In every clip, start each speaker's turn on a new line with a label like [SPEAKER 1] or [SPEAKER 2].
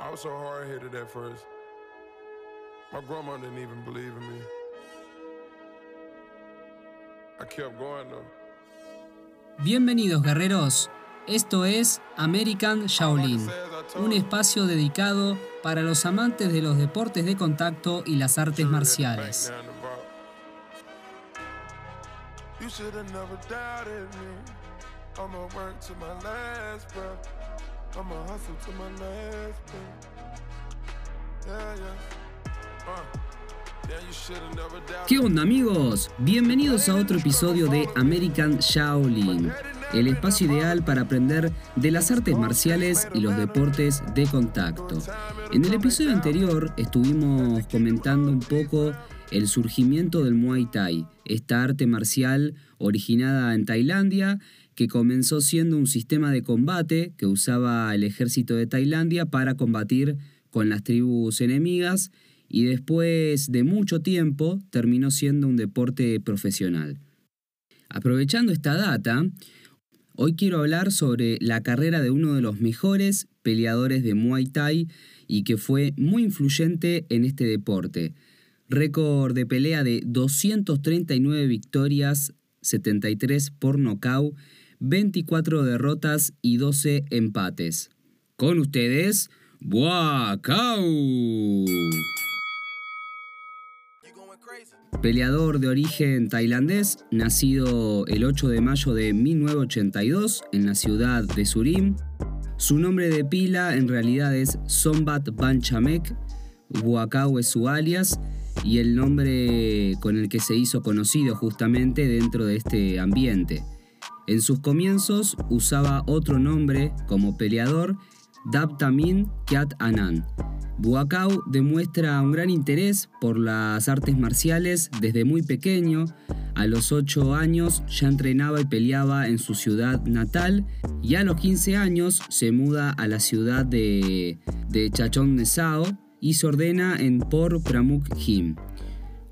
[SPEAKER 1] I was so hard headed at first. My grandma didn't even believe in me. I kept going though.
[SPEAKER 2] Bienvenidos guerreros, esto es American Shaolin, un espacio dedicado para los amantes de los deportes de contacto y las artes marciales.
[SPEAKER 1] You should have never doubted me. I'ma work to my last breath. Uh.
[SPEAKER 2] ¿Qué onda amigos? Bienvenidos a otro episodio de American Shaolin, el espacio ideal para aprender de las artes marciales y los deportes de contacto. En el episodio anterior estuvimos comentando un poco el surgimiento del Muay Thai, esta arte marcial originada en Tailandia que comenzó siendo un sistema de combate que usaba el ejército de Tailandia para combatir con las tribus enemigas y después de mucho tiempo terminó siendo un deporte profesional. Aprovechando esta data, hoy quiero hablar sobre la carrera de uno de los mejores peleadores de Muay Thai y que fue muy influyente en este deporte. Récord de pelea de 239 victorias, 73 por nocaut, 24 derrotas y 12 empates. Con ustedes, Buakau. Peleador de origen tailandés, nacido el 8 de mayo de 1982 en la ciudad de Surim. Su nombre de pila en realidad es Sombat Banchamek, Buakau es su alias y el nombre con el que se hizo conocido justamente dentro de este ambiente. En sus comienzos usaba otro nombre como peleador, Dabtamin Kiat Anan. Buakau demuestra un gran interés por las artes marciales desde muy pequeño. A los 8 años ya entrenaba y peleaba en su ciudad natal y a los 15 años se muda a la ciudad de, de Chachon Nesao y se ordena en Por Pramuk Gym.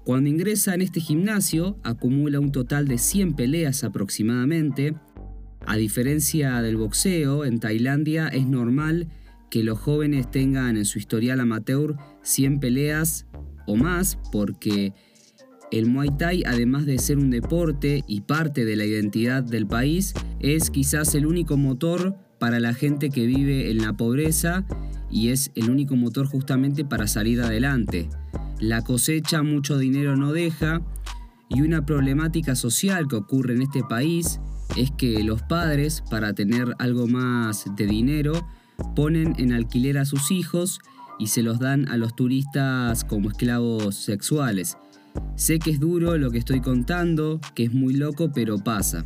[SPEAKER 2] Cuando ingresa en este gimnasio acumula un total de 100 peleas aproximadamente. A diferencia del boxeo, en Tailandia es normal que los jóvenes tengan en su historial amateur 100 peleas o más porque el Muay Thai, además de ser un deporte y parte de la identidad del país, es quizás el único motor para la gente que vive en la pobreza y es el único motor justamente para salir adelante. La cosecha mucho dinero no deja y una problemática social que ocurre en este país es que los padres, para tener algo más de dinero, ponen en alquiler a sus hijos y se los dan a los turistas como esclavos sexuales. Sé que es duro lo que estoy contando, que es muy loco, pero pasa.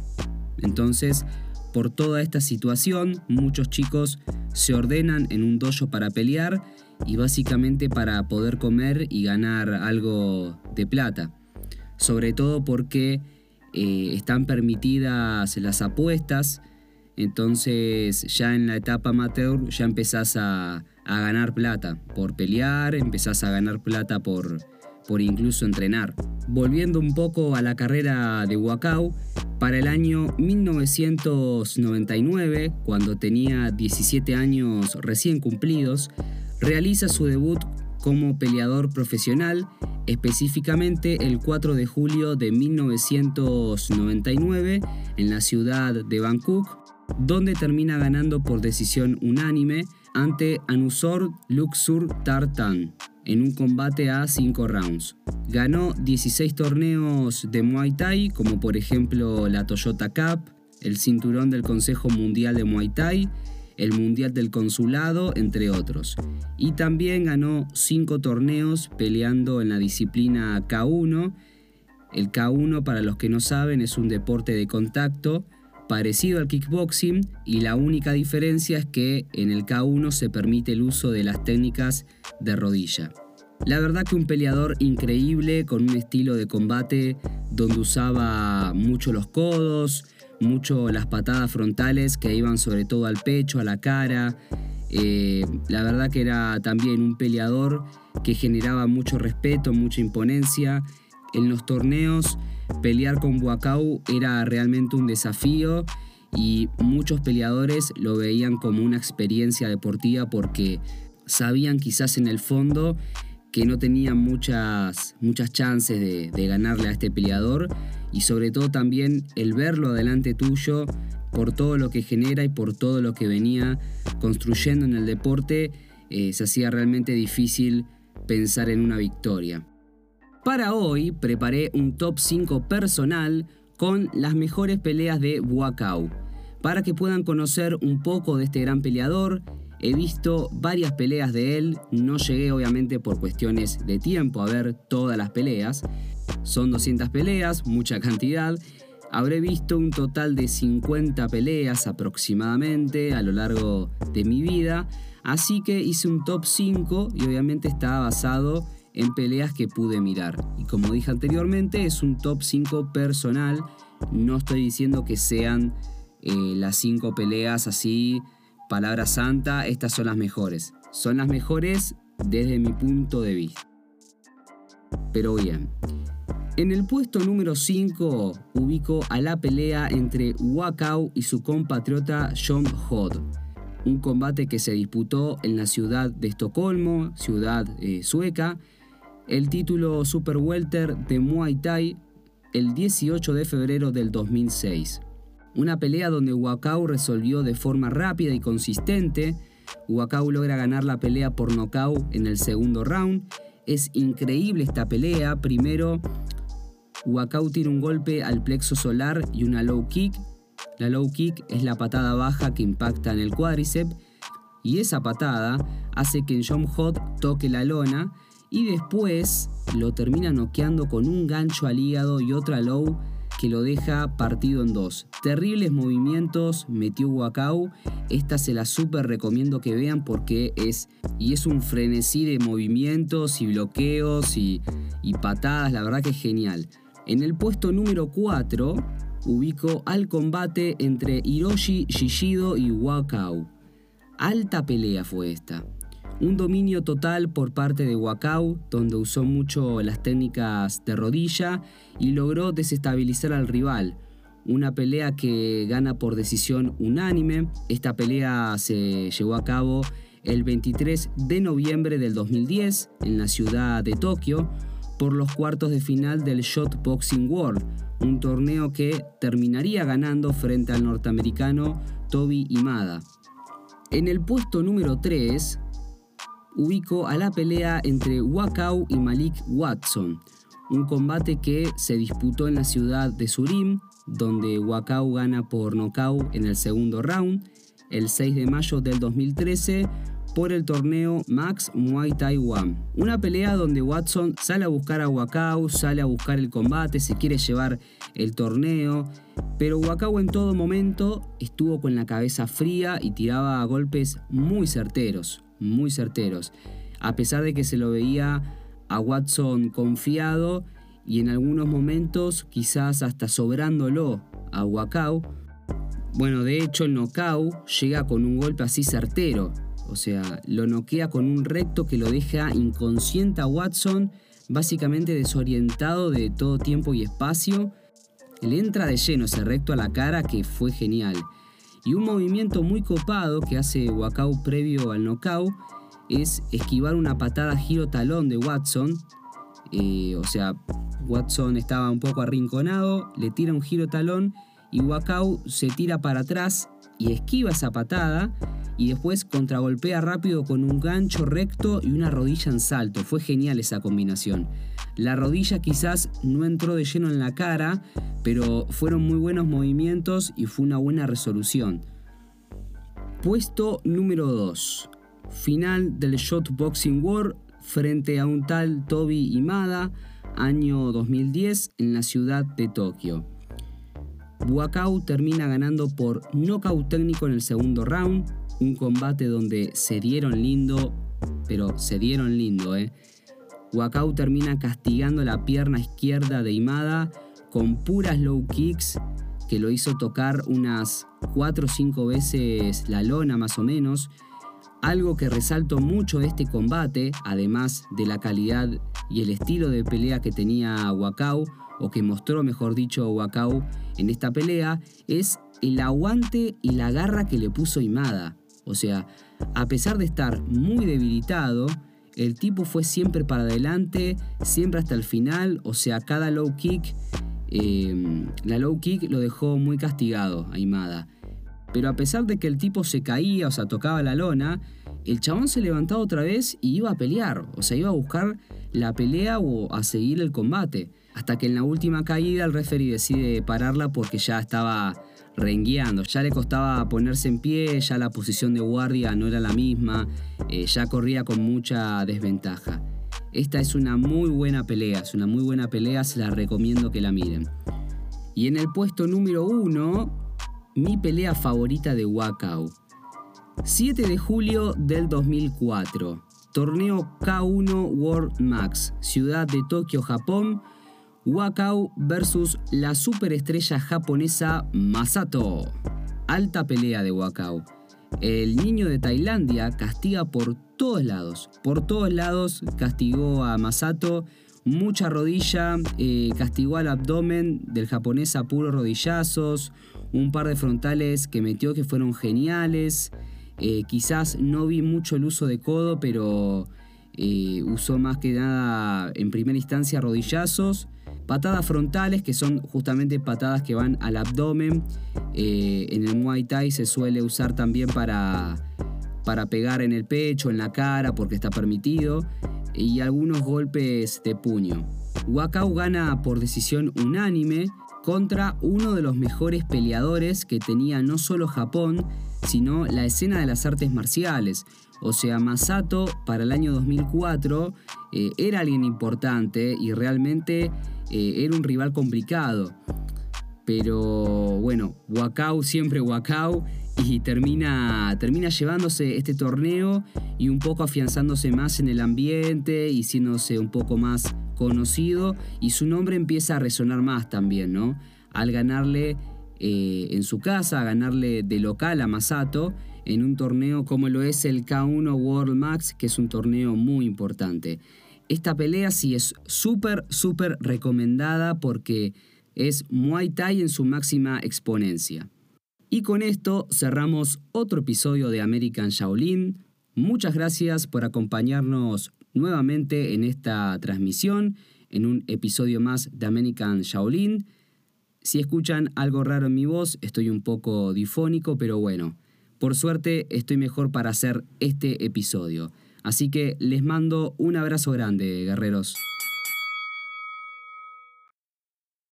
[SPEAKER 2] Entonces, por toda esta situación, muchos chicos se ordenan en un dojo para pelear y básicamente para poder comer y ganar algo de plata. Sobre todo porque eh, están permitidas las apuestas, entonces ya en la etapa amateur ya empezás a, ganar plata por pelear, empezás a ganar plata por, por incluso entrenar. Volviendo un poco a la carrera de Wakao, para el año 1999, cuando tenía 17 años recién cumplidos, realiza su debut como peleador profesional, específicamente el 4 de julio de 1999 en la ciudad de Bangkok, donde termina ganando por decisión unánime ante Anusor Luxur Tartan en un combate a 5 rounds. Ganó 16 torneos de Muay Thai, como por ejemplo la Toyota Cup, el cinturón del Consejo Mundial de Muay Thai, el Mundial del Consulado, entre otros. Y también ganó 5 torneos peleando en la disciplina K1. El K1, para los que no saben, es un deporte de contacto parecido al kickboxing y la única diferencia es que en el K1 se permite el uso de las técnicas de rodilla. La verdad que un peleador increíble con un estilo de combate donde usaba mucho los codos, mucho las patadas frontales que iban sobre todo al pecho, a la cara. Eh, la verdad que era también un peleador que generaba mucho respeto, mucha imponencia. En los torneos Pelear con Wakau era realmente un desafío y muchos peleadores lo veían como una experiencia deportiva porque sabían quizás en el fondo que no tenían muchas, muchas chances de ganarle a este peleador y sobre todo también el verlo adelante tuyo por todo lo que genera y por todo lo que venía construyendo en el deporte, eh, se hacía realmente difícil pensar en una victoria. Para hoy preparé un top 5 personal con las mejores peleas de Buacau. Para que puedan conocer un poco de este gran peleador, he visto varias peleas de él, no llegué obviamente por cuestiones de tiempo a ver todas las peleas. Son 200 peleas, mucha cantidad, Habré visto un total de 50 peleas aproximadamente a lo largo de mi vida, así que hice un top 5 y obviamente estaba basado en peleas que pude mirar. Y como dije anteriormente, es un top 5 personal, no estoy diciendo que sean eh, las 5 peleas así, palabra santa, estas son las mejores. Son las mejores desde mi punto de vista. Pero bien, en el puesto número 5 ubico a la pelea entre Wakao y su compatriota John Hodd. Un combate que se disputó en la ciudad de Estocolmo, ciudad eh, sueca. El título Super Welter de Muay Thai el 18 de febrero del 2006. Una pelea donde Wakao resolvió de forma rápida y consistente. Wakao logra ganar la pelea por nocaut en el segundo round. Es increíble esta pelea. Primero Wakao tira un golpe al plexo solar y una low kick. La low kick es la patada baja que impacta en el cuádriceps y esa patada hace que John Hot toque la lona y después lo termina noqueando con un gancho al hígado y otra low que lo deja partido en dos. Terribles movimientos metió Wakao. Esta se la súper recomiendo que vean porque es y es un frenesí de movimientos y bloqueos y, patadas. La verdad que es genial. En el puesto número 4 ubico al combate entre Hiroshi Shishido y Wakao. Alta pelea fue esta. Un dominio total por parte de Wakao, donde usó mucho las técnicas de rodilla y logró desestabilizar al rival. Una pelea que gana por decisión unánime. Esta pelea se llevó a cabo el 23 de noviembre del 2010 en la ciudad de Tokio por los cuartos de final del Shot Boxing World, un torneo que terminaría ganando frente al norteamericano Toby Imada. En el puesto número 3 ubico a la pelea entre Wakao y Malik Watson, un combate que se disputó en la ciudad de Surim, donde Wakao gana por nocaut en el segundo round, el 6 de mayo del 2013 por el torneo Max Muay Thai One. Una pelea donde Watson sale a buscar a Wakao, sale a buscar el combate, se quiere llevar el torneo, pero Wakao en todo momento estuvo con la cabeza fría y tiraba golpes muy certeros, muy certeros. A pesar de que se lo veía a Watson confiado y en algunos momentos quizás hasta sobrándolo a Wakao, bueno, de hecho el knockout llega con un golpe así certero, o sea, lo noquea con un recto que lo deja inconsciente a Watson, básicamente desorientado de todo tiempo y espacio. Le entra de lleno ese recto a la cara que fue genial. Y un movimiento muy copado que hace Wakao previo al knockout es esquivar una patada giro talón de Watson. Eh, o sea, Watson estaba un poco arrinconado, le tira un giro talón y Wakao se tira para atrás y esquiva esa patada y después contragolpea rápido con un gancho recto y una rodilla en salto. Fue genial esa combinación. La rodilla quizás no entró de lleno en la cara, pero fueron muy buenos movimientos y fue una buena resolución. Puesto número 2. Final del Shot Boxing War frente a un tal Toby Imada, año 2010 en la ciudad de Tokio. Buakau termina ganando por nocaut técnico en el segundo round, un combate donde se dieron lindo, pero se dieron lindo, ¿eh? Wakao termina castigando la pierna izquierda de Imada con puras low kicks que lo hizo tocar unas 4 o 5 veces la lona más o menos. Algo que resalto mucho este combate, además de la calidad y el estilo de pelea que tenía Wakao, o que mostró mejor dicho Wakao en esta pelea, es el aguante y la garra que le puso Imada. O sea, a pesar de estar muy debilitado, el tipo fue siempre para adelante, siempre hasta el final, o sea, cada low kick, eh, la low kick lo dejó muy castigado a Imada. Pero a pesar de que el tipo se caía, o sea, tocaba la lona, el chabón se levantaba otra vez y iba a pelear, o sea, iba a buscar la pelea o a seguir el combate. Hasta que en la última caída el referee decide pararla porque ya estaba rengueando, ya le costaba ponerse en pie, ya la posición de guardia no era la misma, eh, ya corría con mucha desventaja. Esta es una muy buena pelea, es una muy buena pelea, se la recomiendo que la miren. Y en el puesto número uno, mi pelea favorita de Wakao. 7 de julio del 2004, torneo K1 World Max, ciudad de Tokio, Japón, Wakao versus la superestrella japonesa Masato. Alta pelea de Wakao. El niño de Tailandia castiga por todos lados. Por todos lados castigó a Masato. Mucha rodilla, eh, castigó al abdomen del japonés a puros rodillazos. Un par de frontales que metió que fueron geniales. Eh, quizás no vi mucho el uso de codo, pero eh, usó más que nada en primera instancia rodillazos. Patadas frontales, que son justamente patadas que van al abdomen. Eh, en el Muay Thai se suele usar también para, para pegar en el pecho, en la cara, porque está permitido. Y algunos golpes de puño. Wakao gana por decisión unánime contra uno de los mejores peleadores que tenía no solo Japón, sino la escena de las artes marciales. O sea, Masato para el año 2004 eh, era alguien importante y realmente eh, era un rival complicado. Pero bueno, Wakao siempre Wakao y termina, termina llevándose este torneo y un poco afianzándose más en el ambiente y siéndose un poco más conocido y su nombre empieza a resonar más también, ¿no? Al ganarle eh, en su casa, a ganarle de local a Masato en un torneo como lo es el K1 World Max, que es un torneo muy importante. Esta pelea sí es súper, súper recomendada porque es Muay Thai en su máxima exponencia. Y con esto cerramos otro episodio de American Shaolin. Muchas gracias por acompañarnos nuevamente en esta transmisión, en un episodio más de American Shaolin. Si escuchan algo raro en mi voz, estoy un poco difónico, pero bueno, por suerte estoy mejor para hacer este episodio. Así que les mando un abrazo grande, guerreros.